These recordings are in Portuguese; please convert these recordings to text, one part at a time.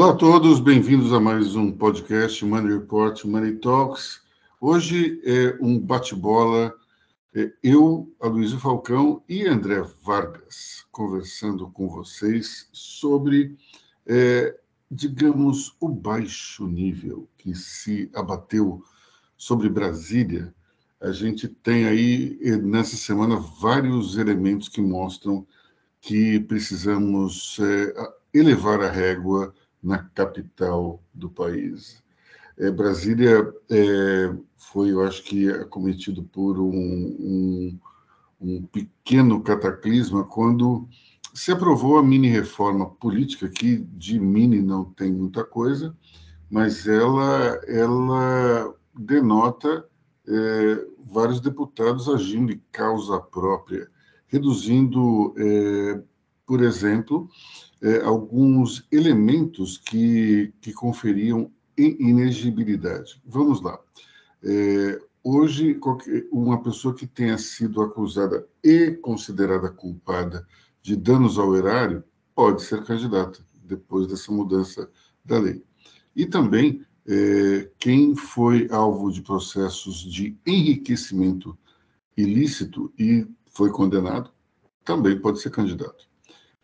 Olá a todos, bem-vindos a mais um podcast Money Report Money Talks. Hoje é um bate-bola, é eu, Aloysio Falcão e André Vargas, conversando com vocês sobre, é, digamos, o baixo nível que se abateu sobre Brasília. A gente tem aí, nessa semana, vários elementos que mostram que precisamos é, elevar a régua na capital do país. É, Brasília é, foi, eu acho que, acometido por um, um, um pequeno cataclisma quando se aprovou a mini-reforma política, que de mini não tem muita coisa, mas ela, ela denota é, vários deputados agindo em causa própria, reduzindo, é, por exemplo, é, alguns elementos que, que conferiam inegibilidade. Vamos lá. É, hoje, uma pessoa que tenha sido acusada e considerada culpada de danos ao erário pode ser candidata depois dessa mudança da lei. E também é, quem foi alvo de processos de enriquecimento ilícito e foi condenado também pode ser candidato.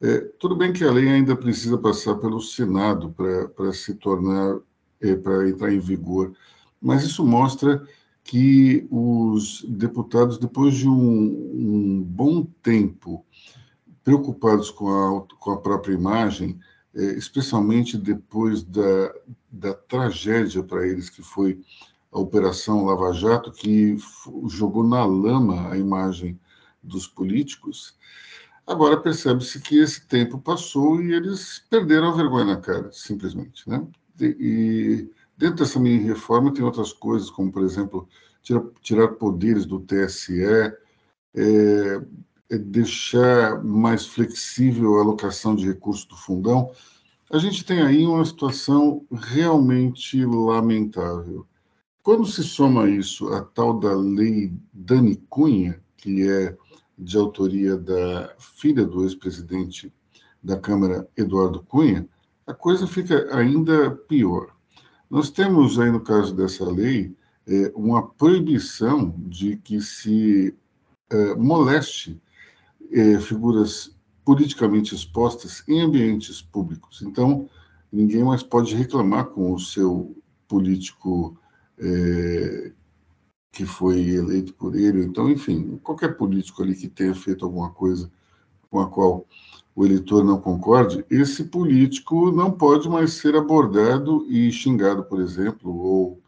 É, tudo bem que a lei ainda precisa passar pelo Senado para se tornar, é, para entrar em vigor, mas isso mostra que os deputados, depois de um, um bom tempo preocupados com a, com a própria imagem, é, especialmente depois da, da tragédia para eles, que foi a Operação Lava Jato, que jogou na lama a imagem dos políticos, Agora percebe-se que esse tempo passou e eles perderam a vergonha na cara, simplesmente. Né? E dentro dessa mini reforma tem outras coisas, como, por exemplo, tirar, tirar poderes do TSE, é, é deixar mais flexível a alocação de recursos do fundão. A gente tem aí uma situação realmente lamentável. Quando se soma isso à tal da lei Dani Cunha, que é de autoria da filha do ex-presidente da Câmara, Eduardo Cunha, a coisa fica ainda pior. Nós temos aí, no caso dessa lei, é, uma proibição de que se é, moleste é, figuras politicamente expostas em ambientes públicos. Então, ninguém mais pode reclamar com o seu político que foi eleito por ele. Então, enfim, qualquer político ali que tenha feito alguma coisa com a qual o eleitor não concorde, esse político não pode mais ser abordado e xingado, por exemplo, ou,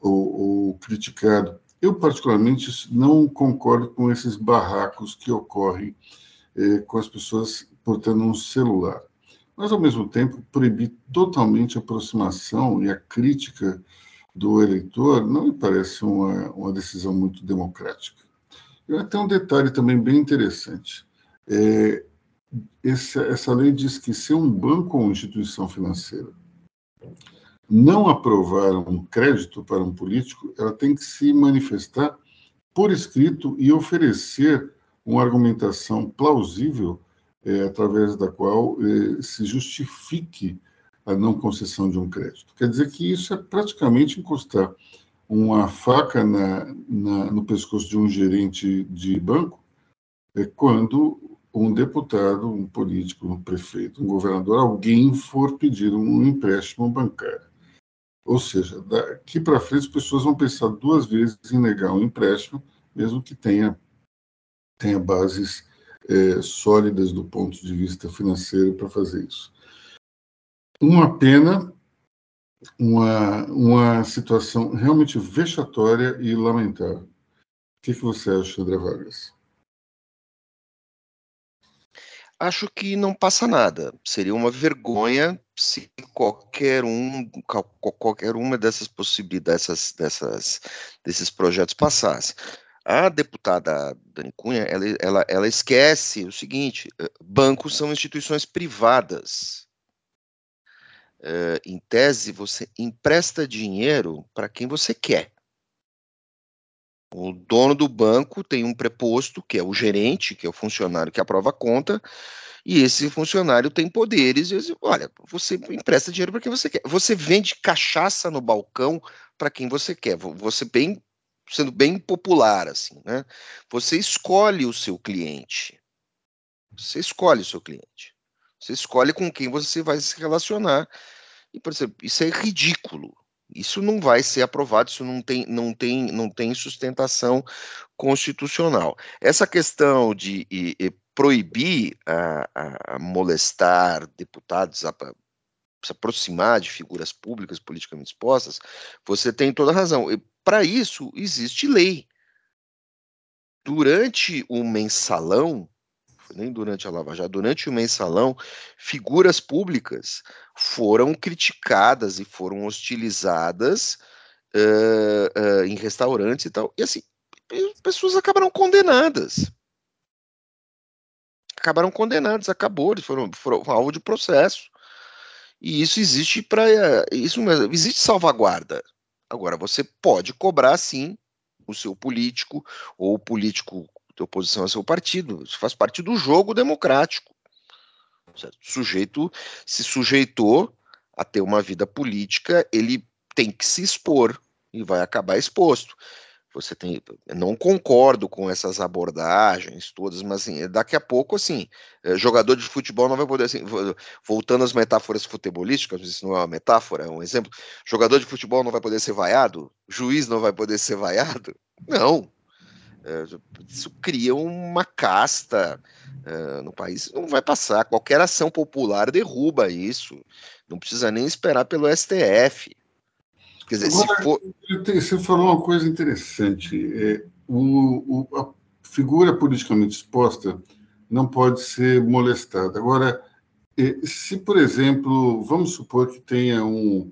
ou, ou criticado. Eu, particularmente, não concordo com esses barracos que ocorrem eh, com as pessoas portando um celular. Mas, ao mesmo tempo, proibir totalmente a aproximação e a crítica do eleitor não me parece uma, uma decisão muito democrática. E tem um detalhe também bem interessante. É, essa, essa lei diz que se um banco ou instituição financeira não aprovar um crédito para um político, ela tem que se manifestar por escrito e oferecer uma argumentação plausível é, através da qual é, se justifique a não concessão de um crédito. Quer dizer que isso é praticamente encostar uma faca na, na, no pescoço de um gerente de banco é quando um deputado, um político, um prefeito, um governador, alguém for pedir um empréstimo bancário. Ou seja, daqui para frente as pessoas vão pensar duas vezes em negar um empréstimo, mesmo que tenha, tenha bases é, sólidas do ponto de vista financeiro para fazer isso uma pena, uma, uma situação realmente vexatória e lamentável. O que, que você acha, André Vargas? Acho que não passa nada. Seria uma vergonha se qualquer um, qualquer uma dessas possibilidades, dessas, dessas, desses projetos passasse. A deputada Dani Cunha, ela, ela, ela esquece o seguinte: eh, bancos são instituições privadas uh, em tese, você empresta dinheiro para quem você quer. O dono do banco tem um preposto, que é o gerente, que é o funcionário que aprova a conta, e esse funcionário tem poderes. E diz, olha, você empresta dinheiro para quem você quer. Você vende cachaça no balcão para quem você quer. Você bem sendo bem popular assim, né? Você escolhe o seu cliente. Você escolhe o seu cliente. Você escolhe com quem você vai se relacionar. E, por exemplo, isso é ridículo. Isso não vai ser aprovado, isso não tem, não tem, não tem sustentação constitucional. Essa questão de e, e, proibir a, a, molestar deputados, a, se aproximar de figuras públicas politicamente expostas, você tem toda a razão. Para isso, existe lei. Durante o mensalão, nem durante a Lava Jato, durante o mensalão, figuras públicas foram criticadas e foram hostilizadas uh, uh, em restaurantes e tal. E assim, pessoas acabaram condenadas. Acabaram condenadas, acabou, eles foram, foram alvo de processo. E isso existe para. Isso existe salvaguarda. Agora, você pode cobrar sim o seu político ou o político de oposição ao seu partido. Isso faz parte do jogo democrático. O sujeito se sujeitou a ter uma vida política, ele tem que se expor e vai acabar exposto. Você tem, não concordo com essas abordagens todas, mas assim, daqui a pouco, assim, eh, jogador de futebol não vai poder, assim, voltando às metáforas futebolísticas, isso não é uma metáfora, é um exemplo. Jogador de futebol não vai poder ser vaiado, juiz não vai poder ser vaiado. Não, isso cria uma casta uh, no país. Não vai passar. Qualquer ação popular derruba isso. Não precisa nem esperar pelo STF. Quer dizer, Agora, se for... Você falou uma coisa interessante. É, o, o, a figura politicamente exposta não pode ser molestada. Agora, é, se, por exemplo, vamos supor que tenha um,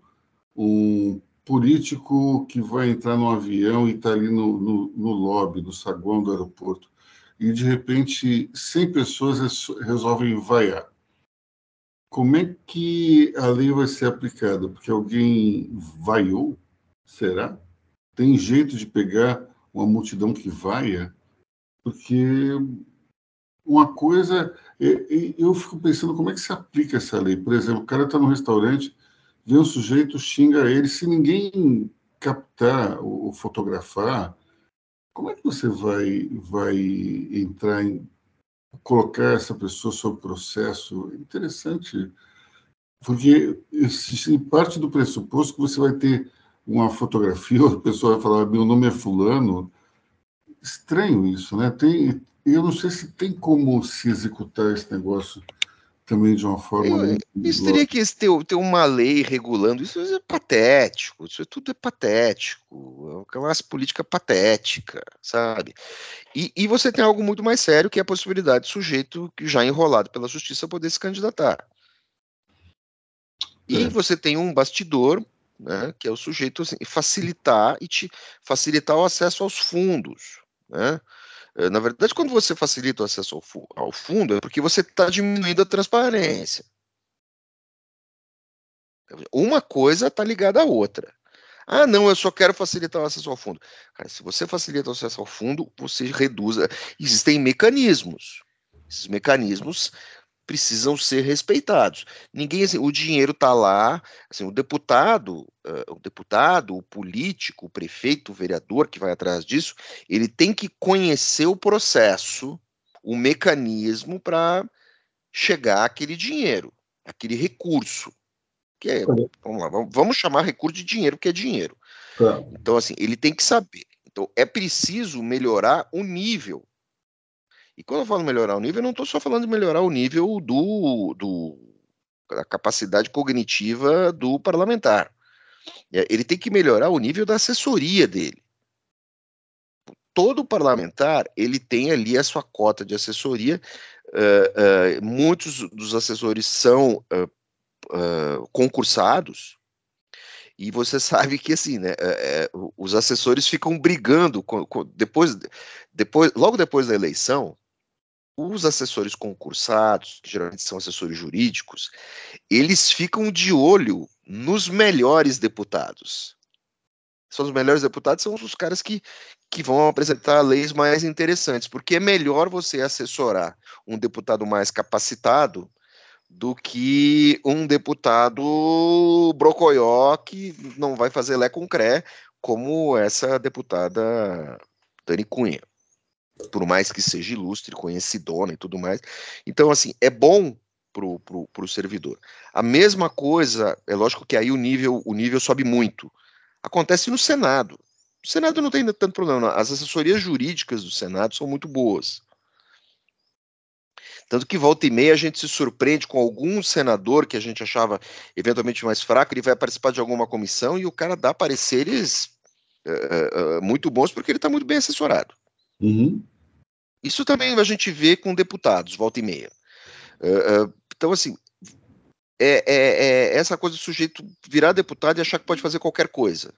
um político que vai entrar no avião e está ali no, no, no, lobby, no saguão do aeroporto, e de repente 100 pessoas resolvem vaiar. Como é que a lei vai ser aplicada? Porque alguém vaiou? Será? Tem jeito de pegar uma multidão que vaia? Porque uma coisa. Eu fico pensando como é que se aplica essa lei. Por exemplo, o cara está no restaurante vê um sujeito, xinga ele, se ninguém captar ou fotografar, como é que você vai, vai entrar em colocar essa pessoa sob processo? Interessante, porque se parte do pressuposto que você vai ter uma fotografia, a pessoa vai falar, meu nome é fulano, estranho isso, né? Tem, eu não sei se tem como se executar esse negócio também de uma forma. Eu, isso teria que ter, ter uma lei regulando isso, é patético, isso tudo é patético, é uma classe política patética, sabe? E, e você tem algo muito mais sério, que é a possibilidade do sujeito que já enrolado pela justiça poder se candidatar. E é. você tem um bastidor, né, que é o sujeito assim, facilitar e te facilitar o acesso aos fundos, né? Eh, na verdade, quando você facilita o acesso ao, fu ao fundo, é porque você está diminuindo a transparência. Uma coisa está ligada à outra. Ah, não, eu só quero facilitar o acesso ao fundo. Cara, se você facilita o acesso ao fundo, você reduz. Existem mecanismos. Esses mecanismos precisam ser respeitados. Ninguém, assim, o dinheiro está lá, assim, o deputado, uh, o deputado, o político, o prefeito, o vereador que vai atrás disso, ele tem que conhecer o processo, o mecanismo para chegar àquele dinheiro, aquele recurso. Que é, vamos lá, vamos chamar recurso de dinheiro, que é dinheiro. Então, assim, ele tem que saber. Então, é preciso melhorar o nível e quando eu falo melhorar o nível, eu não estou só falando de melhorar o nível do, do, da capacidade cognitiva do parlamentar. É, ele tem que melhorar o nível da assessoria dele. Todo parlamentar ele tem ali a sua cota de assessoria. Uh, uh, muitos dos assessores são uh, concursados, e você sabe que assim, né, é, os assessores ficam brigando com, com, depois, depois, logo depois da eleição, os assessores concursados, que geralmente são assessores jurídicos, eles ficam de olho nos melhores deputados. São os melhores deputados, são os caras que, que vão apresentar leis mais interessantes, porque é melhor você assessorar um deputado mais capacitado do que um deputado brocoió que não vai fazer lé com como essa deputada Dani Cunha. Por mais que seja ilustre, conhecidona e tudo mais. Então, assim, é bom pro, pro servidor. A mesma coisa, é lógico que aí o nível, o nível sobe muito. Acontece no Senado. O Senado não tem tanto problema. As assessorias jurídicas do Senado são muito boas. Tanto que volta e meia a gente se surpreende com algum senador que a gente achava eventualmente mais fraco, ele vai participar de alguma comissão e o cara dá pareceres uh, uh, muito bons porque ele está muito bem assessorado. Uhum. Isso também a gente vê com deputados, volta e meia. Uh, então, assim, é, é, é, essa coisa do sujeito virar deputado e achar que pode fazer qualquer coisa.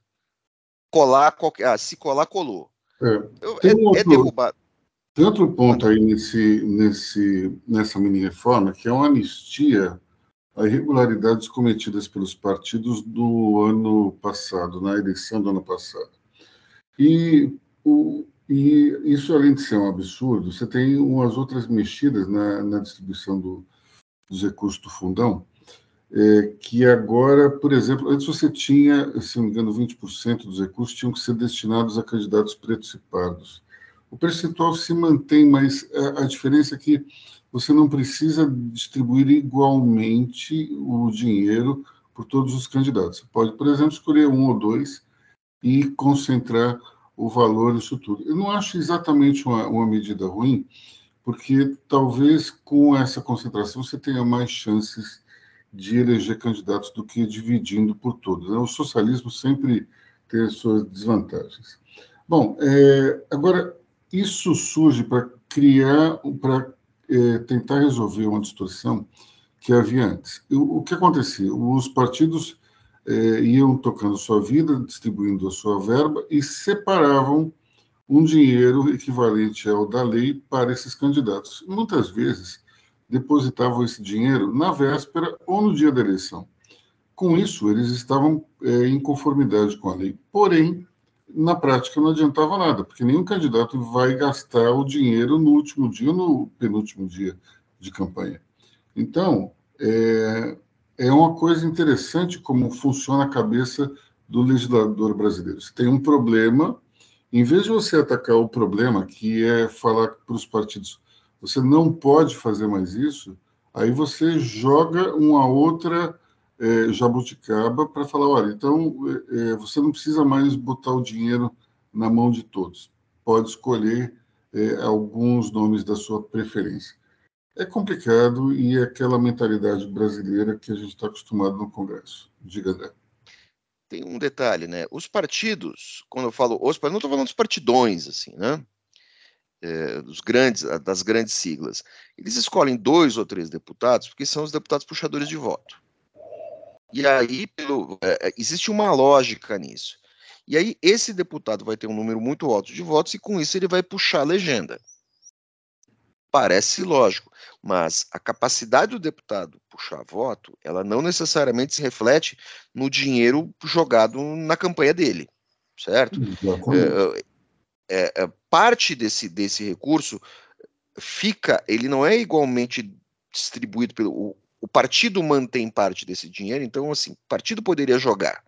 Colar, qualquer, ah, se colar, colou. É, é, é derrubado. Tem outro ponto aí nesse, nesse, nessa mini-reforma, que é uma anistia a irregularidades cometidas pelos partidos do ano passado, na eleição do ano passado. E, o, e isso, além de ser um absurdo, você tem umas outras mexidas na, na distribuição do, dos recursos do fundão, é, que agora, por exemplo, antes você tinha, se não me engano, 20% dos recursos tinham que ser destinados a candidatos pretos e pardos. O percentual se mantém, mas a, a diferença é que você não precisa distribuir igualmente o dinheiro por todos os candidatos. Você pode, por exemplo, escolher um ou dois e concentrar o valor nisso tudo. Eu não acho exatamente uma, uma medida ruim, porque talvez com essa concentração você tenha mais chances de eleger candidatos do que dividindo por todos. Né? O socialismo sempre tem as suas desvantagens. Bom, é, agora isso surge para criar, para é, tentar resolver uma distorção que havia antes. O, o que acontecia? Os partidos é, iam tocando sua vida, distribuindo a sua verba e separavam um dinheiro equivalente ao da lei para esses candidatos. Muitas vezes depositavam esse dinheiro na véspera ou no dia da eleição. Com isso, eles estavam é, em conformidade com a lei. Porém, na prática não adiantava nada, porque nenhum candidato vai gastar o dinheiro no último dia no penúltimo dia de campanha. Então, é, é uma coisa interessante como funciona a cabeça do legislador brasileiro. Você tem um problema, em vez de você atacar o problema, que é falar para os partidos, você não pode fazer mais isso, aí você joga uma outra é, jabuticaba para falar, olha, então é, é, você não precisa mais botar o dinheiro na mão de todos, pode escolher é, alguns nomes da sua preferência. É complicado e é aquela mentalidade brasileira que a gente está acostumado no Congresso. Diga, André. Tem um detalhe, né? Os partidos, quando eu falo os, não estou falando dos partidões, assim, né? É, dos grandes, das grandes siglas. Eles escolhem dois ou três deputados porque são os deputados puxadores de voto. E aí, pelo, é, é, existe uma lógica nisso. E aí, esse deputado vai ter um número muito alto de votos e com isso ele vai puxar a legenda. Parece lógico, mas a capacidade do deputado puxar voto, ela não necessariamente se reflete no dinheiro jogado na campanha dele, certo? É, é, parte desse, desse recurso fica, ele não é igualmente distribuído pelo o partido mantém parte desse dinheiro, então, assim, o partido poderia jogar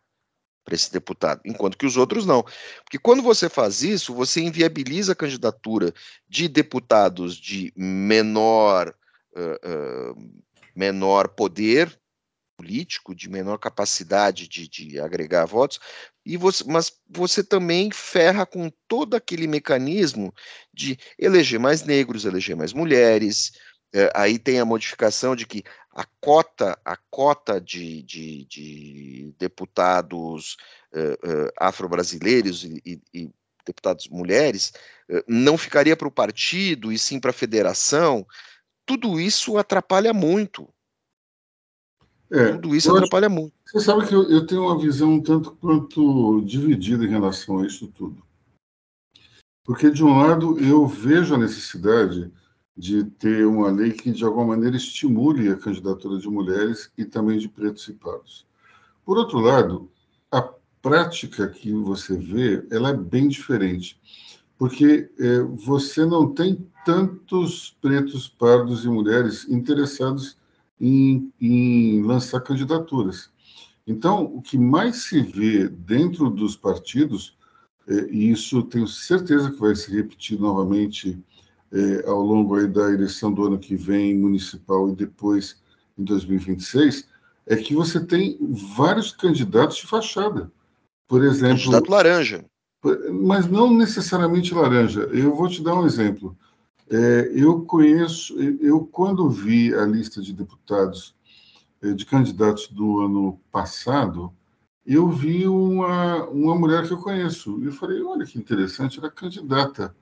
para esse deputado, enquanto que os outros não. Porque quando você faz isso, você inviabiliza a candidatura de deputados de menor, uh, uh, menor poder político, de menor capacidade de, de agregar votos, e você, mas você também ferra com todo aquele mecanismo de eleger mais negros, eleger mais mulheres, aí tem a modificação de que a cota, a cota de, de, de deputados uh, uh, afro-brasileiros e, e, e, deputados mulheres uh, não ficaria para o partido e sim para a federação. Tudo isso atrapalha muito. É, Tudo isso atrapalha acho, muito. Você sabe que eu, eu tenho uma visão um tanto quanto dividida em relação a isso tudo. Porque, de um lado, eu vejo a necessidade de ter uma lei que, de alguma maneira, estimule a candidatura de mulheres e também de pretos e pardos. Por outro lado, a prática que você vê, ela é bem diferente, porque é, você não tem tantos pretos, pardos e mulheres interessados em, em lançar candidaturas. Então, o que mais se vê dentro dos partidos, é, e isso tenho certeza que vai se repetir novamente é, ao longo aí da eleição do ano que vem, municipal e depois em 2026, é que você tem vários candidatos de fachada. Por exemplo. Candidato laranja. Mas não necessariamente laranja. Eu vou te dar um exemplo. É, eu conheço, eu quando vi a lista de deputados, é, de candidatos do ano passado, eu vi uma, uma mulher que eu conheço. E eu falei, olha que interessante, era candidata.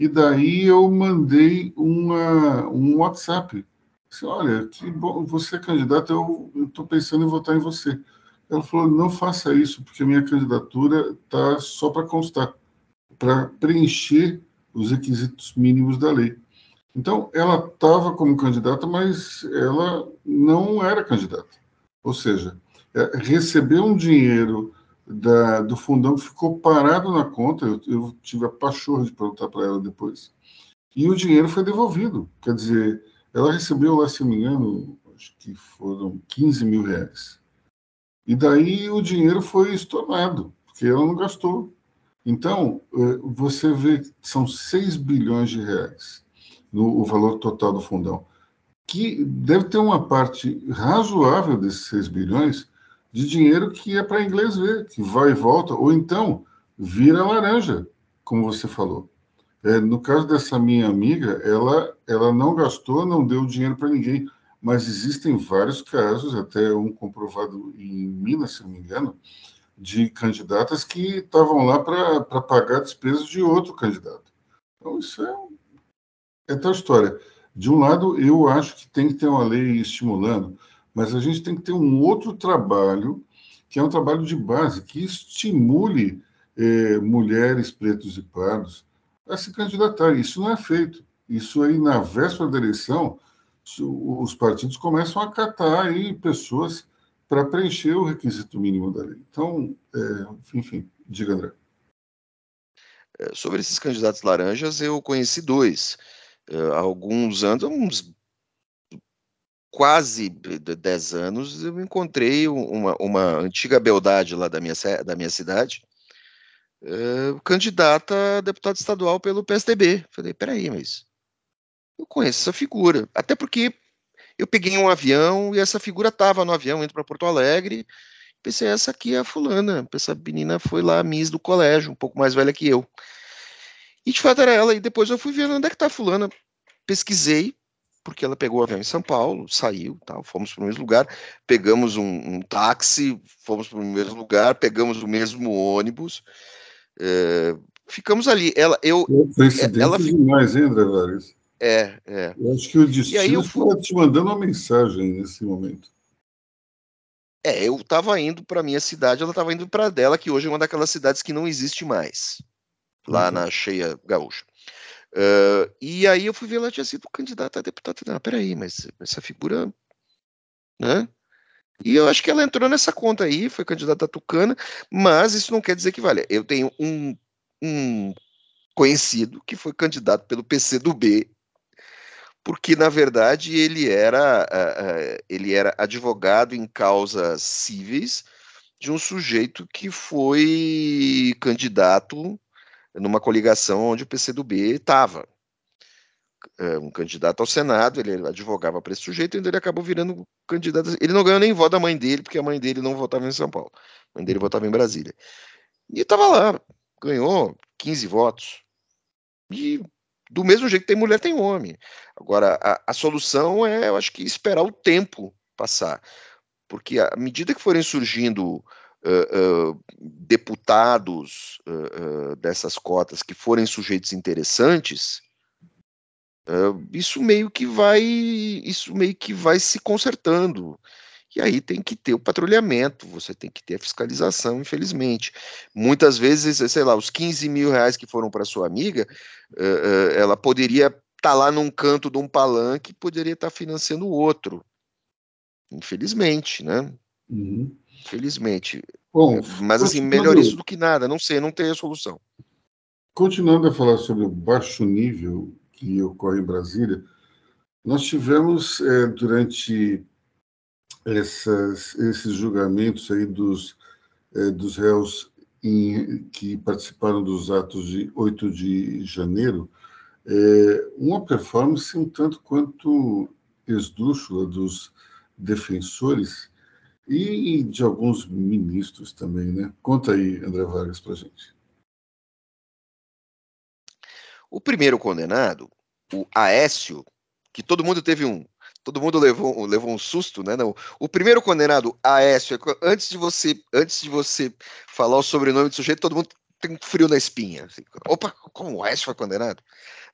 E daí eu mandei uma, um WhatsApp. Disse, olha, que bom, você é candidata, eu estou pensando em votar em você. Ela falou, não faça isso, porque minha candidatura está só para constar, para preencher os requisitos mínimos da lei. Então, ela estava como candidata, mas ela não era candidata. Ou seja, é, recebeu um dinheiro da, do fundão que ficou parado na conta, eu, eu tive a pachorra de perguntar para ela depois, e o dinheiro foi devolvido. Quer dizer, ela recebeu lá, se não me engano, acho que foram 15 mil reais. E daí o dinheiro foi estornado, porque ela não gastou. Então, é, você vê são 6 bilhões de reais no o valor total do fundão, que deve ter uma parte razoável desses 6 bilhões de dinheiro que é para inglês ver, que vai e volta, ou então vira laranja, como você falou. É, no caso dessa minha amiga, ela, ela não gastou, não deu dinheiro para ninguém, mas existem vários casos, até um comprovado em Minas, se não me engano, de candidatas que estavam lá para pagar despesas de outro candidato. Então, isso é, é tal história. De um lado, eu acho que tem que ter uma lei estimulando, mas a gente tem que ter um outro trabalho, que é um trabalho de base, que estimule eh, mulheres, pretos e pardos a se candidatarem. Isso não é feito. Isso aí, na véspera da eleição, os partidos começam a catar aí pessoas para preencher o requisito mínimo da lei. Então, é, enfim, diga, André. É, sobre esses candidatos laranjas, eu conheci dois. Há alguns anos, uns quase 10 anos, eu encontrei uma, uma antiga beldade lá da minha, da minha cidade, é, candidata a deputado estadual pelo PSDB. Falei, peraí, mas eu conheço essa figura. Até porque eu peguei um avião e essa figura estava no avião indo para Porto Alegre. Pensei, essa aqui é a fulana. Essa menina foi lá, Miss do colégio, um pouco mais velha que eu. E de fato era ela. E depois eu fui ver onde é que está a fulana. Pesquisei, porque ela pegou o avião em São Paulo, saiu, tal, fomos para o mesmo lugar, pegamos um, um táxi, fomos para o mesmo lugar, pegamos o mesmo ônibus, é, ficamos ali. Ela, eu, ela demais, hein, André Vargas? É, é. Eu acho que o destino está te mandando uma mensagem nesse momento. É, eu estava indo para minha cidade, ela estava indo para dela, que hoje é uma daquelas cidades que não existe mais, lá uhum. na Cheia Gaúcha. Uh, e aí eu fui ver, ela tinha sido candidata a deputada. Não, peraí, mas essa figura. Né? E eu acho que ela entrou nessa conta aí, foi candidata a Tucana, mas isso não quer dizer que vale. Eu tenho um, um conhecido que foi candidato pelo PCdoB porque na verdade ele era uh, ele era advogado em causas cíveis de um sujeito que foi candidato numa coligação onde o PCdoB estava. É, um candidato ao Senado, ele advogava para esse sujeito, e ele acabou virando candidato. Ele não ganhou nem voto da mãe dele, porque a mãe dele não votava em São Paulo. A mãe dele votava em Brasília. E estava lá, ganhou 15 votos. E do mesmo jeito tem mulher, tem homem. Agora, a, a solução é, eu acho que esperar o tempo passar. Porque à medida que forem surgindo uh, uh, deputados dessas cotas que forem sujeitos interessantes, isso meio que vai isso meio que vai se consertando. E aí tem que ter o patrulhamento, você tem que ter a fiscalização, infelizmente. Muitas vezes, sei lá, os 15 mil reais que foram para sua amiga, ela poderia estar tá lá num canto de um palanque, poderia estar tá financiando o outro. Infelizmente, né? Uhum. Infelizmente. Bom, mas assim, melhor isso do que nada, não sei, não tem a solução. Continuando a falar sobre o baixo nível que ocorre em Brasília, nós tivemos é, durante essas, esses julgamentos aí dos, é, dos réus em, que participaram dos atos de 8 de janeiro, é, uma performance um tanto quanto esdrúxula dos defensores e de alguns ministros também, né? Conta aí, André Vargas, para gente. O primeiro condenado, o Aécio, que todo mundo teve um, todo mundo levou, levou um susto, né? Não. O primeiro condenado, Aécio, antes de você, antes de você falar o sobrenome do sujeito, todo mundo tem frio na espinha. Assim, Opa, como o Aécio foi condenado?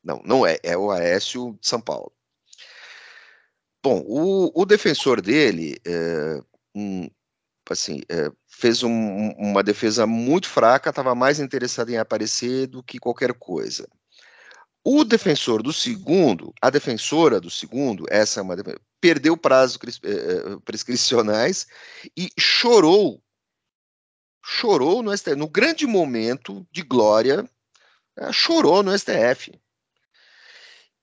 Não, não é, é o Aécio de São Paulo. Bom, o, o defensor dele, é, um, assim, é, fez um, uma defesa muito fraca, estava mais interessado em aparecer do que qualquer coisa. O defensor do segundo, a defensora do segundo, essa é uma perdeu prazos eh, eh, prescricionais e chorou, chorou no STF, no grande momento de glória, chorou no STF.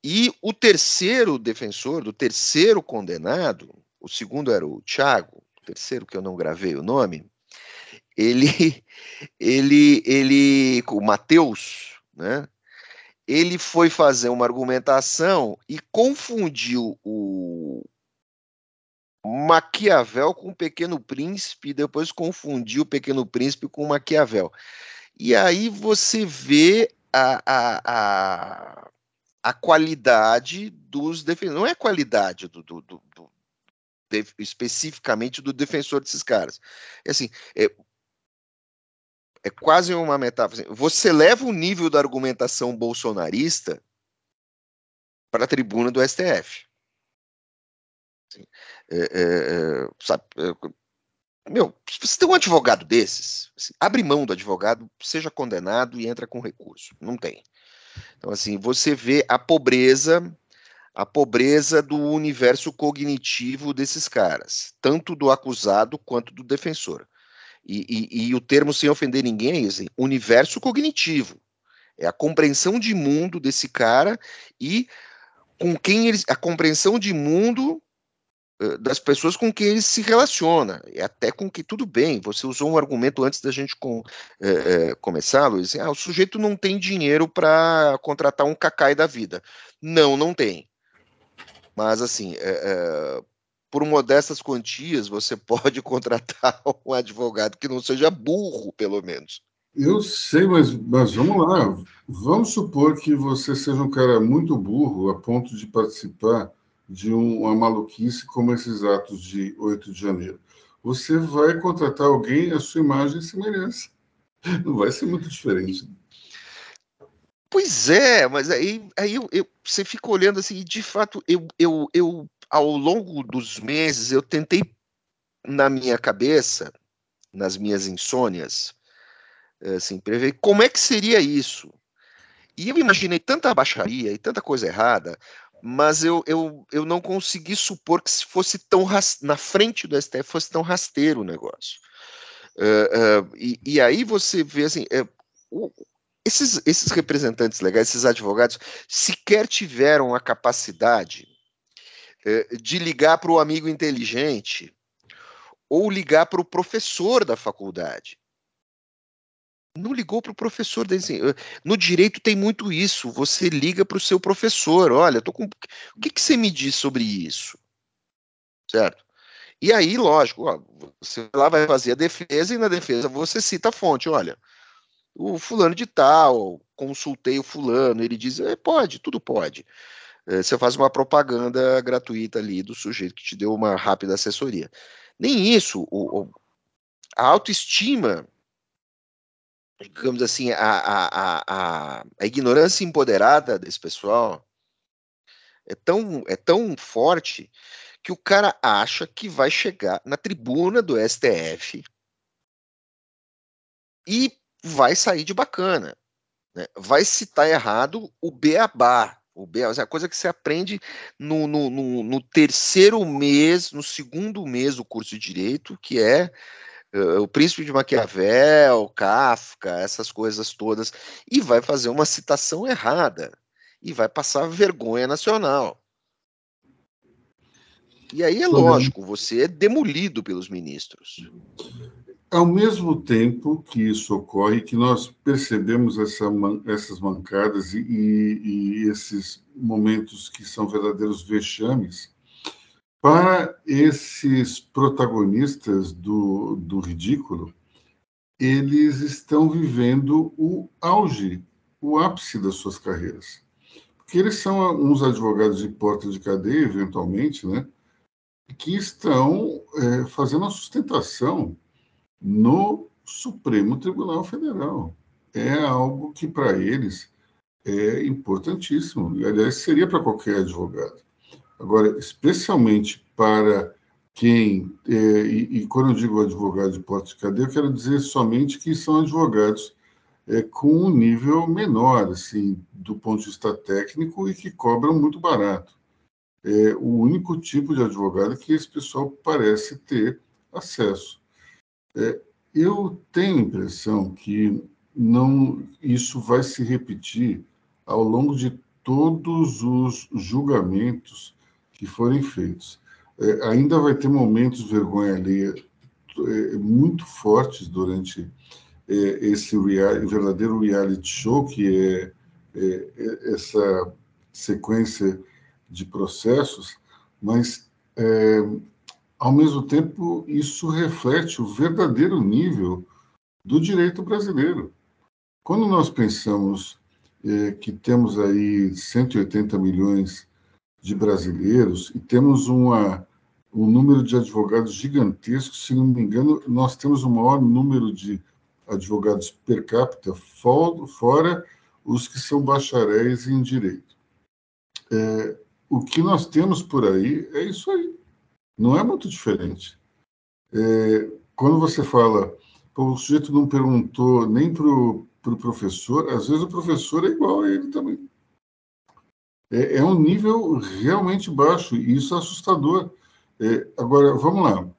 E o terceiro defensor, do terceiro condenado, o segundo era o Tiago, o terceiro que eu não gravei o nome, ele, ele, ele, o Mateus, né? ele foi fazer uma argumentação e confundiu o Maquiavel com o Pequeno Príncipe, e depois confundiu o Pequeno Príncipe com o Maquiavel. E aí você vê a, a, a, a qualidade dos defensores. Não é a qualidade do, do, do, do especificamente do defensor desses caras. É assim, é, é quase uma metáfora. Assim, você leva o nível da argumentação bolsonarista para a tribuna do STF. Assim, é, é, é, sabe, é, meu, se você tem um advogado desses, assim, abre mão do advogado, seja condenado e entra com recurso. Não tem. Então, assim, você vê a pobreza, a pobreza do universo cognitivo desses caras, tanto do acusado quanto do defensor. E, e, e, o termo sem ofender ninguém é assim, universo cognitivo. É a compreensão de mundo desse cara e com quem ele, a compreensão de mundo uh, das pessoas com quem ele se relaciona. E até com que tudo bem. Você usou um argumento antes da gente com, uh, começar, Luiz. Ah, o sujeito não tem dinheiro para contratar um cacai da vida. Não, não tem. Mas assim, por modestas quantias, você pode contratar um advogado que não seja burro, pelo menos. Eu sei, mas, mas vamos lá. Vamos supor que você seja um cara muito burro a ponto de participar de uma maluquice como esses atos de 8 de janeiro. Você vai contratar alguém a sua imagem e semelhança. Não vai ser muito diferente. Pois é, mas aí, aí eu, eu, você fica olhando assim, e de fato, eu, eu, eu ao longo dos meses, eu tentei, na minha cabeça, nas minhas insônias, assim, prever como é que seria isso. E eu imaginei tanta baixaria e tanta coisa errada, mas eu, eu, eu não consegui supor que se fosse tão na frente do STF fosse tão rasteiro o negócio. Uh, uh, e, e, aí você vê assim, uh, o, esses, esses representantes legais, esses advogados, sequer tiveram a capacidade é, de ligar para o amigo inteligente ou ligar para o professor da faculdade. Não ligou para o professor. Assim, no direito tem muito isso. Você liga para o seu professor. Olha, tô com... o que, que você me diz sobre isso? Certo? E aí, lógico, ó, você lá vai fazer a defesa e na defesa você cita a fonte. Olha, o fulano de tal, consultei o fulano, ele diz, é, pode, tudo pode. Eh, você faz uma propaganda gratuita ali do sujeito que te deu uma rápida assessoria. Nem isso, o, o, a autoestima, digamos assim, a, a, a, a ignorância empoderada desse pessoal é tão, é tão forte que o cara acha que vai chegar na tribuna do STF e vai sair de bacana. Né? Vai citar errado o beabá o B, é a coisa que você aprende no, no, no, no, terceiro mês, no segundo mês do curso de direito, que é uh, o príncipe de Maquiavel, Kafka, essas coisas todas, e vai fazer uma citação errada e vai passar vergonha nacional. E aí é lógico, você é demolido pelos ministros. Ao mesmo tempo que isso ocorre, que nós percebemos essa, essas mancadas e, e, esses momentos que são verdadeiros vexames, para esses protagonistas do, do ridículo, eles estão vivendo o auge, o ápice das suas carreiras. Porque eles são uns advogados de porta de cadeia, eventualmente, né? que estão é, fazendo a sustentação no Supremo Tribunal Federal. É algo que, para eles, é importantíssimo. E, aliás, seria para qualquer advogado. Agora, especialmente para quem, é, e, e, quando eu digo advogado de porta de cadeia, eu quero dizer somente que são advogados é, com um nível menor, assim, do ponto de vista técnico e que cobram muito barato é o único tipo de advogado que esse pessoal parece ter acesso. É, eu tenho a impressão que não isso vai se repetir ao longo de todos os julgamentos que forem feitos. É, ainda vai ter momentos de vergonha alheia é, muito fortes durante é, esse real, verdadeiro reality show, que é, é, é essa sequência de processos, mas, é, ao mesmo tempo, isso reflete o verdadeiro nível do direito brasileiro. Quando nós pensamos é, que temos aí 180 milhões de brasileiros e temos uma, um número de advogados gigantesco, se não me engano, nós temos o maior número de advogados per capita, fora os que são bacharéis em direito. É, o que nós temos por aí é isso aí. Não é muito diferente. É, quando você fala, o sujeito não perguntou nem para o pro professor, às vezes o professor é igual a ele também. É, é um nível realmente baixo e isso é assustador. É, agora, vamos lá.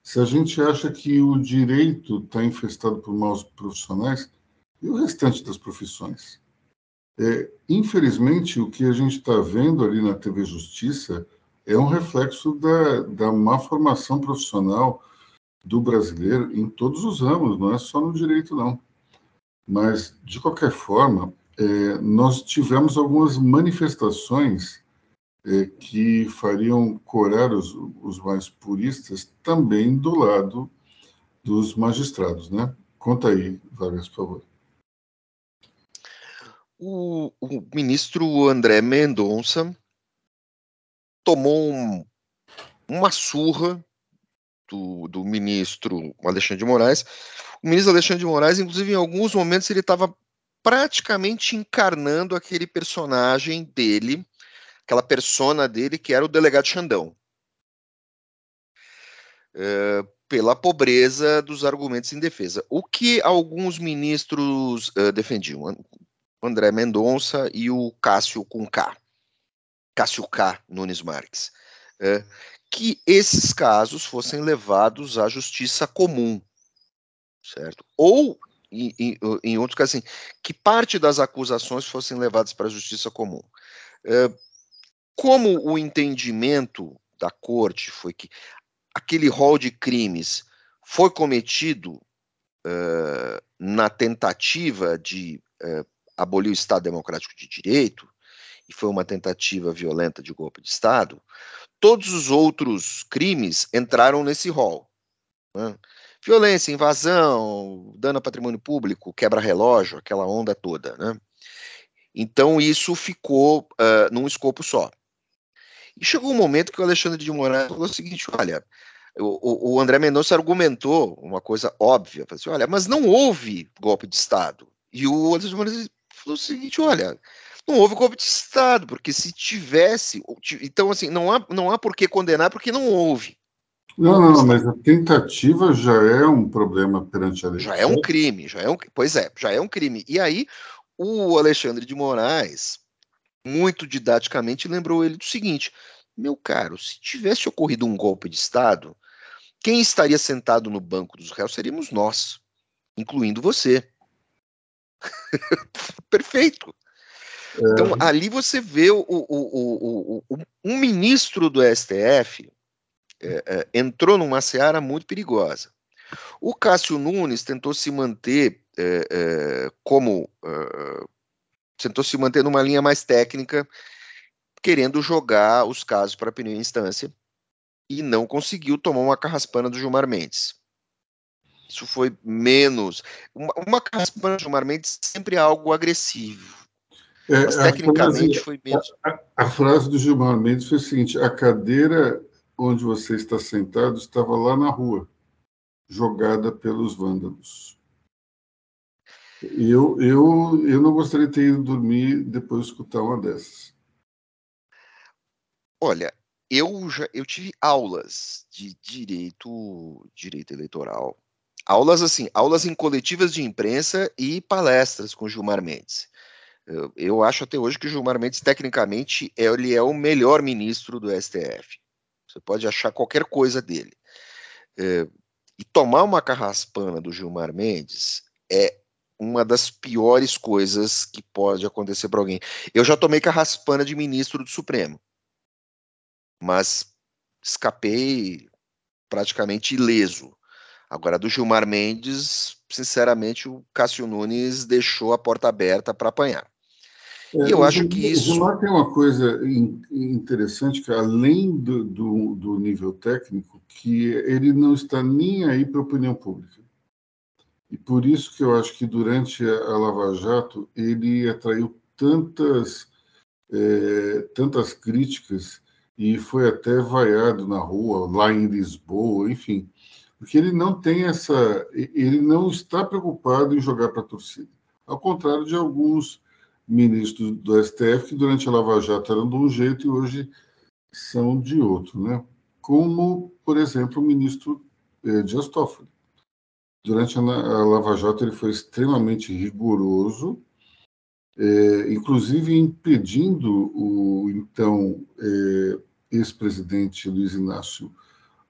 Se a gente acha que o direito está infestado por maus profissionais, e o restante das profissões? É, infelizmente, o que a gente está vendo ali na TV Justiça é um reflexo da, da má formação profissional do brasileiro em todos os ramos, não é só no direito, não. Mas, de qualquer forma, é, nós tivemos algumas manifestações é, que fariam corar os, os mais puristas também do lado dos magistrados, né? Conta aí, Vargas, por favor o, o ministro André Mendonça tomou um, uma surra do, do, ministro Alexandre de Moraes. O ministro Alexandre de Moraes, inclusive, em alguns momentos, ele estava praticamente encarnando aquele personagem dele, aquela persona dele, que era o delegado Xandão. É, pela pobreza dos argumentos em defesa. O que alguns ministros uh, defendiam? André Mendonça e o Cássio com K, Cássio K. Nunes Marques, é, que esses casos fossem levados à justiça comum, certo? Ou, em, em, em outros casos, assim, que parte das acusações fossem levadas para a justiça comum. É, como o entendimento da corte foi que aquele rol de crimes foi cometido uh, na tentativa de uh, aboliu o Estado Democrático de Direito, e foi uma tentativa violenta de golpe de Estado, todos os outros crimes entraram nesse rol. Né? Violência, invasão, dano a patrimônio público, quebra-relógio, aquela onda toda. Né? Então, isso ficou uh, num escopo só. E chegou um momento que o Alexandre de Moraes falou o seguinte: olha, o, o André Mendonça argumentou uma coisa óbvia, falou assim, olha, mas não houve golpe de Estado. E o Alexandre de Moraes falou o seguinte: olha, não houve golpe de Estado, porque se tivesse. Então, assim, não há, não há por que condenar, porque não houve. Não, não, mas a tentativa já é um problema perante a lei. Já é um crime, já é um, pois é, já é um crime. E aí, o Alexandre de Moraes, muito didaticamente, lembrou ele do seguinte: meu caro, se tivesse ocorrido um golpe de Estado, quem estaria sentado no banco dos réus seríamos nós, incluindo você. Perfeito. Então, ali você vê o, o, o, o, um ministro do STF é, é, entrou numa seara muito perigosa. O Cássio Nunes tentou se manter é, é como. É, tentou se manter numa linha mais técnica, querendo jogar os casos para a primeira instância, e não conseguiu tomar uma carraspana do Gilmar Mendes. Isso foi menos. Uma, uma carraspana do Gilmar Mendes sempre é algo agressivo é, Mas tecnicamente frase, foi menos. A, a, frase do Gilmar Mendes foi a seguinte: a cadeira onde você está sentado estava lá na rua, jogada pelos vândalos. Eu, eu, eu não gostaria de ter ido dormir depois de escutar uma dessas. Olha, eu já eu tive aulas de direito direito eleitoral. Aulas assim, aulas em coletivas de imprensa e palestras com Gilmar Mendes. Eu, acho até hoje que o Gilmar Mendes, tecnicamente, ele é o melhor ministro do STF. Você pode achar qualquer coisa dele. É, e tomar uma carraspana do Gilmar Mendes é uma das piores coisas que pode acontecer para alguém. Eu já tomei carraspana de ministro do Supremo, mas escapei praticamente ileso. Agora, do Gilmar Mendes, sinceramente, o Cássio Nunes deixou a porta aberta para apanhar. É, e eu acho que isso. O Gilmar tem uma coisa interessante, que além do, do, do, nível técnico, que ele não está nem aí para a opinião pública. E por isso que eu acho que durante a Lava Jato ele atraiu tantas, é, tantas críticas e foi até vaiado na rua, lá em Lisboa, enfim. Porque ele não tem essa. Ele não está preocupado em jogar para a torcida. Ao contrário de alguns ministros do STF que durante a Lava Jato eram de um jeito e hoje são de outro, né? Como, por exemplo, o ministro eh, Dias Toffoli. Durante a, a Lava Jato ele foi extremamente rigoroso, eh, inclusive impedindo o então eh, ex-presidente Luiz Inácio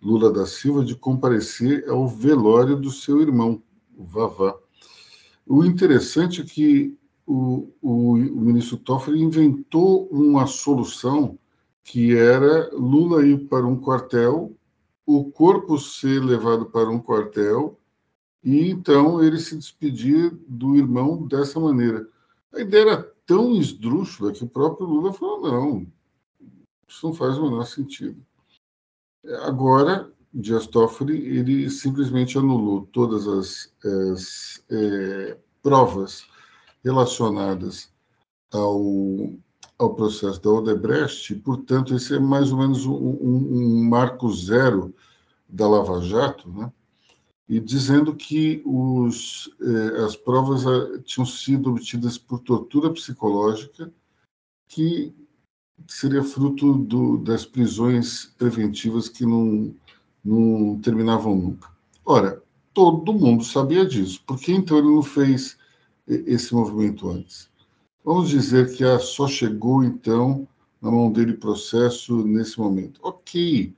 Lula da Silva de comparecer ao velório do seu irmão, o Vavá. O interessante é que o, o, o ministro Toffoli inventou uma solução que era Lula ir para um quartel, o corpo ser levado para um quartel e então ele se despedir do irmão dessa maneira. A ideia era tão esdrúxula que o próprio Lula falou: não, isso não faz o menor sentido. Agora, Dias Toffoli ele simplesmente anulou todas as, as é, provas relacionadas ao, ao processo da Odebrecht, portanto, esse é mais ou menos um, um, um marco zero da Lava Jato, né? e dizendo que os, eh, as provas ah, tinham sido obtidas por tortura psicológica, que seria fruto do, das prisões preventivas que não, não terminavam nunca. Ora, todo mundo sabia disso, por que então ele não fez esse movimento antes. Vamos dizer que a só chegou, então, na mão dele processo nesse momento. Ok,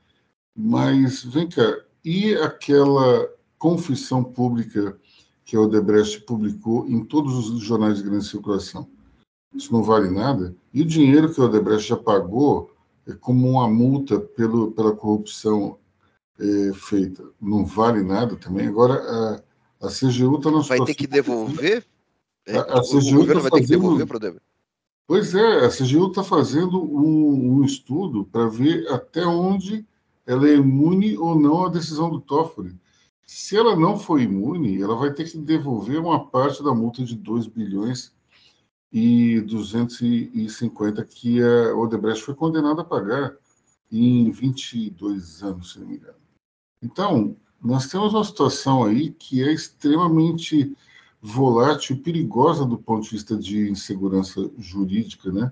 mas vem cá, e aquela confissão pública que a Odebrecht publicou em todos os jornais de grande circulação? Isso não vale nada? E o dinheiro que a Odebrecht já pagou é como uma multa pelo, pela corrupção é, feita, não vale nada também? Agora, a, a CGU está na Vai ter que devolver? É, a, a CGU tá vai fazendo... ter que devolver para o Pois é, a CGU está fazendo um, um estudo para ver até onde ela é imune ou não à decisão do Toffoli. Se ela não for imune, ela vai ter que devolver uma parte da multa de 2 bilhões e 250 que a Odebrecht foi condenada a pagar em 22 anos, se não me engano. Então, nós temos uma situação aí que é extremamente volátil perigosa do ponto de vista de insegurança jurídica, né,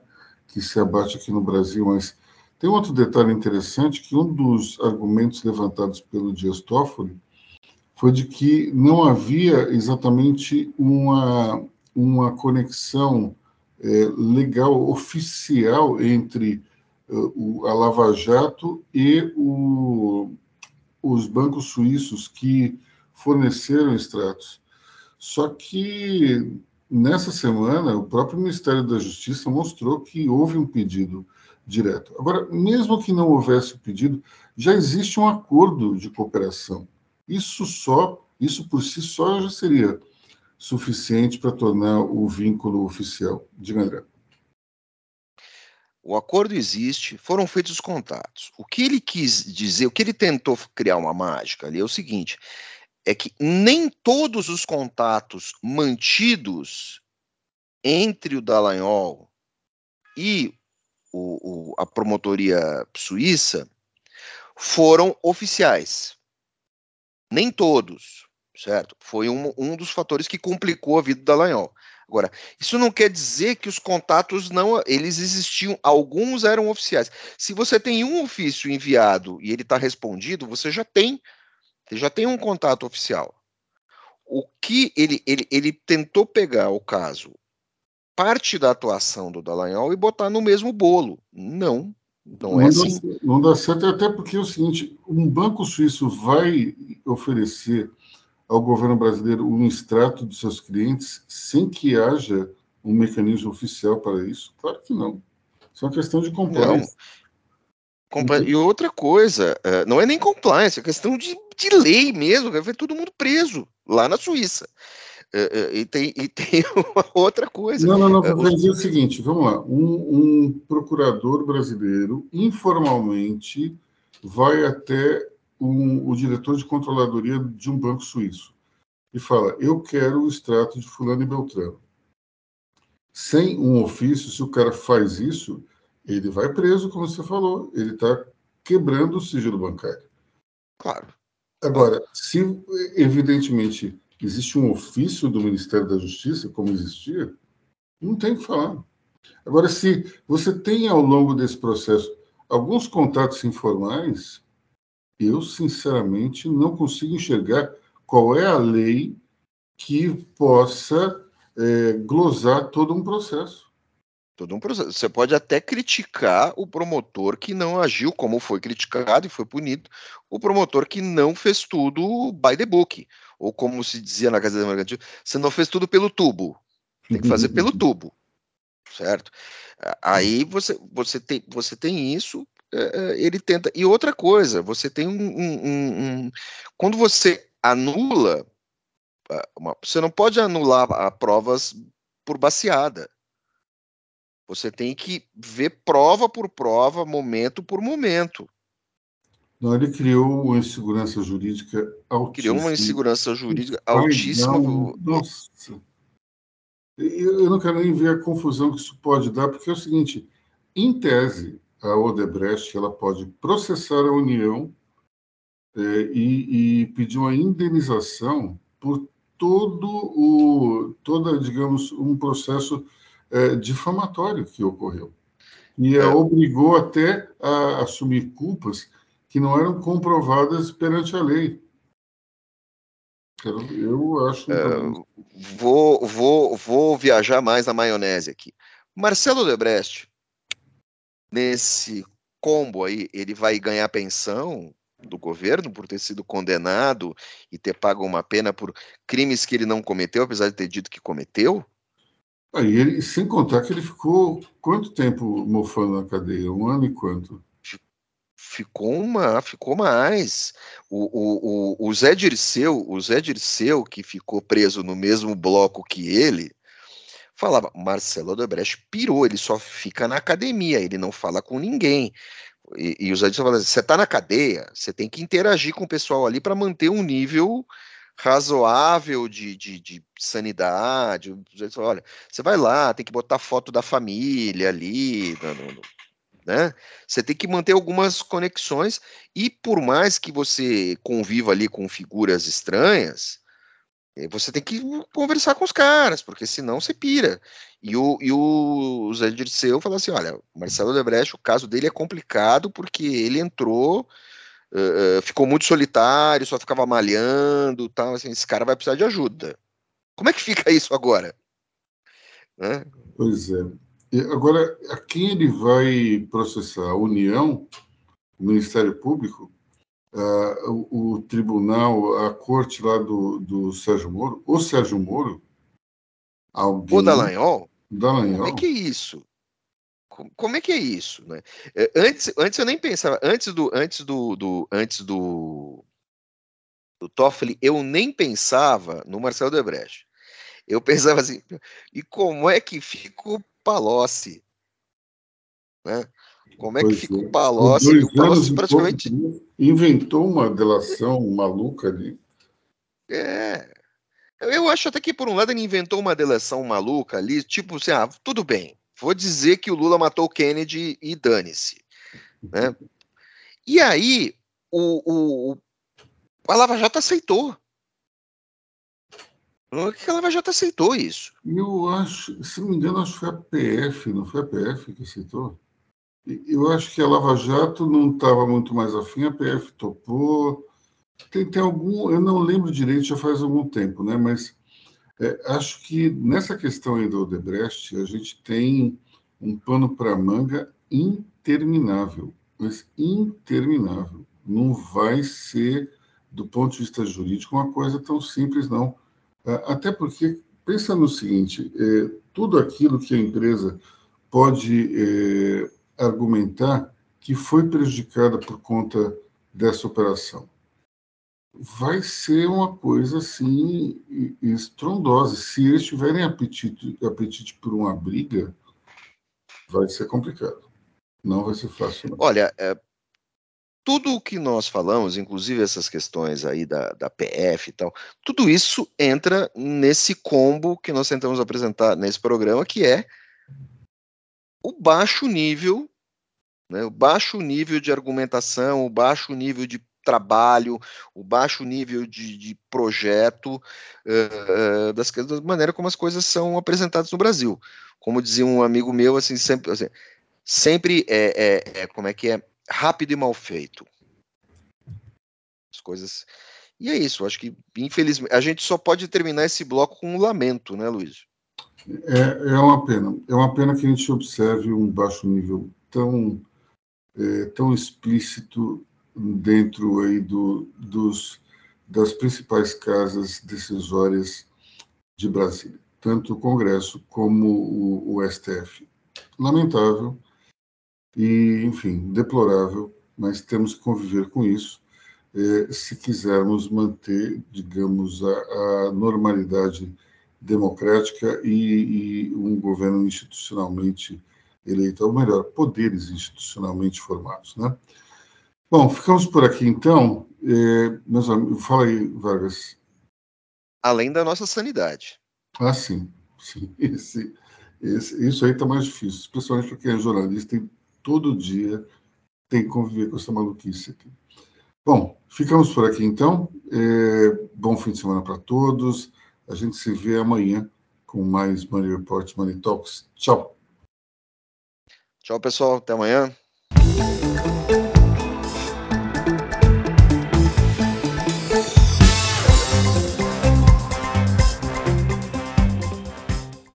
que se abate aqui no Brasil. Mas tem outro detalhe interessante, que um dos argumentos levantados pelo Dias Toffoli foi de que não havia exatamente uma, uma conexão é, legal, oficial entre uh, o, a Lava Jato e o, os bancos suíços que forneceram extratos. Só que nessa semana o próprio Ministério da Justiça mostrou que houve um pedido direto. Agora, mesmo que não houvesse pedido, já existe um acordo de cooperação. Isso só, isso por si só já seria suficiente para tornar o vínculo oficial. Diga, André. O acordo existe, foram feitos os contatos. O que ele quis dizer, o que ele tentou criar uma mágica ali é o seguinte: é que nem todos os contatos mantidos entre o Dallagnol e o, o, a promotoria suíça foram oficiais. Nem todos, certo? Foi um, um dos fatores que complicou a vida do Dallagnol. Agora, isso não quer dizer que os contatos não, eles existiam, alguns eram oficiais. Se você tem um ofício enviado e ele está respondido, você já tem, você já tem um contato oficial. O que ele, ele, ele tentou pegar o caso, parte da atuação do Dallagnol e botar no mesmo bolo. Não, não, não é assim. não dá certo, até porque é o seguinte, um banco suíço vai oferecer ao governo brasileiro um extrato de seus clientes sem que haja um mecanismo oficial para isso? Claro que não. Isso é uma questão de compliance. Compl e outra coisa, eh, não é nem compliance, é questão de, de lei mesmo, vai ver todo mundo preso lá na Suíça. Eh, eh, e tem, e tem uma outra coisa. Não, não, não. Vou dizer o seguinte: vamos lá. Um, um procurador brasileiro, informalmente, vai até um, o diretor de controladoria de um banco suíço e fala: Eu quero o extrato de Fulano e Beltrano. Sem um ofício, se o cara faz isso, ele vai preso, como você falou, ele está quebrando o sigilo bancário. Claro. Agora, se evidentemente existe um ofício do Ministério da Justiça, como existia, não tem o que falar. Agora, se você tem ao longo desse processo alguns contatos informais, eu, sinceramente, não consigo enxergar qual é a lei que possa é, glosar todo um processo. Todo um processo. Você pode até criticar o promotor que não agiu como foi criticado e foi punido, o promotor que não fez tudo by the book, ou como se dizia na Casa Mercantil, você não fez tudo pelo tubo. Tem que fazer pelo tubo, certo? Aí você, você, tem, você tem isso é, é, ele tenta. E outra coisa, você tem um. um, um quando você anula, uma, você não pode anular a provas por baseada. Você tem que ver prova por prova, momento por momento. Não, ele criou uma insegurança jurídica altíssima. Criou uma insegurança jurídica altíssima. Não, nossa. Eu não quero nem ver a confusão que isso pode dar, porque é o seguinte: em tese, a Odebrecht ela pode processar a União é, e, e, pedir uma indenização por todo o toda digamos um processo é, difamatório que ocorreu e a é. obrigou até a assumir culpas que não eram comprovadas perante a lei. Eu acho. É, vou, vou, vou viajar mais na maionese aqui. Marcelo Debrecht nesse combo aí, ele vai ganhar pensão do governo por ter sido condenado e ter pago uma pena por crimes que ele não cometeu, apesar de ter dito que cometeu? Aí ele, sem contar que ele ficou quanto tempo mofando na cadeia? Um ano e quanto? Ficou uma, ficou mais. O, o, o, o Zé Dirceu, o Zé Dirceu, que ficou preso no mesmo bloco que ele, falava, Marcelo Odebrecht pirou, ele só fica na academia, ele não fala com ninguém. E, e os adultos falam, você está na cadeia, você tem que interagir com o pessoal ali para manter um nível razoável de, de, de sanidade. Olha, você vai lá, tem que botar foto da família ali, né? Você tem que manter algumas conexões e por mais que você conviva ali com figuras estranhas, você tem que conversar com os caras, porque senão você pira. E o, e o Zé Dirceu falou assim: olha, Marcelo Debrecht, o caso dele é complicado porque ele entrou, uh, ficou muito solitário, só ficava malhando, tal, assim, esse cara vai precisar de ajuda. Como é que fica isso agora? Né? Pois é. E agora, a quem ele vai processar? A União? O Ministério Público? uh, o, o, tribunal, a corte lá do, do Sérgio Moro, o Sérgio Moro, alguém... O Dallagnol? Dallagnol. Como é que é isso? Como é que é isso, né? É, antes, antes eu nem pensava, antes do, antes do, do antes do, do Toffoli, eu nem pensava no Marcelo Debrecht. Eu pensava assim, e como é que fica o Palocci? Né? Como é que fica o é. Palocci? O Palocci praticamente. Inventou uma delação maluca ali. É. Eu acho até que, por um lado, ele inventou uma delação maluca ali, tipo assim, ah, tudo bem, vou dizer que o Lula matou o Kennedy e dane-se. Né? E aí, o, o, a Lava Jato aceitou. Que a Lava Jato aceitou isso. Eu acho, se não me engano, acho que foi a PF, não foi a PF que aceitou? Eu acho que a Lava Jato não estava muito mais afim, a PF topou. Tem, tem algum, eu não lembro direito, já faz algum tempo, né? Mas é, acho que nessa questão aí do Odebrecht, a gente tem um pano para manga interminável, mas interminável. Não vai ser, do ponto de vista jurídico, uma coisa tão simples, não. É, até porque, pensa no seguinte: é, tudo aquilo que a empresa pode é, argumentar que foi prejudicada por conta dessa operação vai ser uma coisa assim estrondosa. Se eles tiverem apetite, apetite por uma briga, vai ser complicado. Não vai ser fácil. Não. Olha, é, tudo o que nós falamos, inclusive essas questões aí da, da PF e tal, tudo isso entra nesse combo que nós tentamos apresentar nesse programa, que é o baixo nível, né, o baixo nível de argumentação, o baixo nível de trabalho, o baixo nível de, de projeto, uh, das, da maneira como as coisas são apresentadas no Brasil. Como dizia um amigo meu, assim, sempre, assim, sempre é, é, é, como é que é, rápido e mal feito. As coisas. E é isso, acho que, infelizmente, a gente só pode terminar esse bloco com um lamento, né, Luiz? É, é uma pena. É uma pena que a gente observe um baixo nível tão, é, tão explícito dentro aí do, dos, das principais casas decisórias de Brasília, tanto o Congresso como o, o STF. Lamentável e, enfim, deplorável, mas temos que conviver com isso eh, se quisermos manter, digamos, a, a normalidade democrática e, e, um governo institucionalmente eleito, ou melhor, poderes institucionalmente formados, né? Bom, ficamos por aqui então. É, meus amigos, fala aí, Vargas. Além da nossa sanidade. Ah, sim. sim. Esse, esse, isso aí está mais difícil, especialmente para quem é jornalista e todo dia tem que conviver com essa maluquice aqui. Bom, ficamos por aqui então. É, bom fim de semana para todos. A gente se vê amanhã com mais Money Report Money Talks. Tchau. Tchau, pessoal. Até amanhã.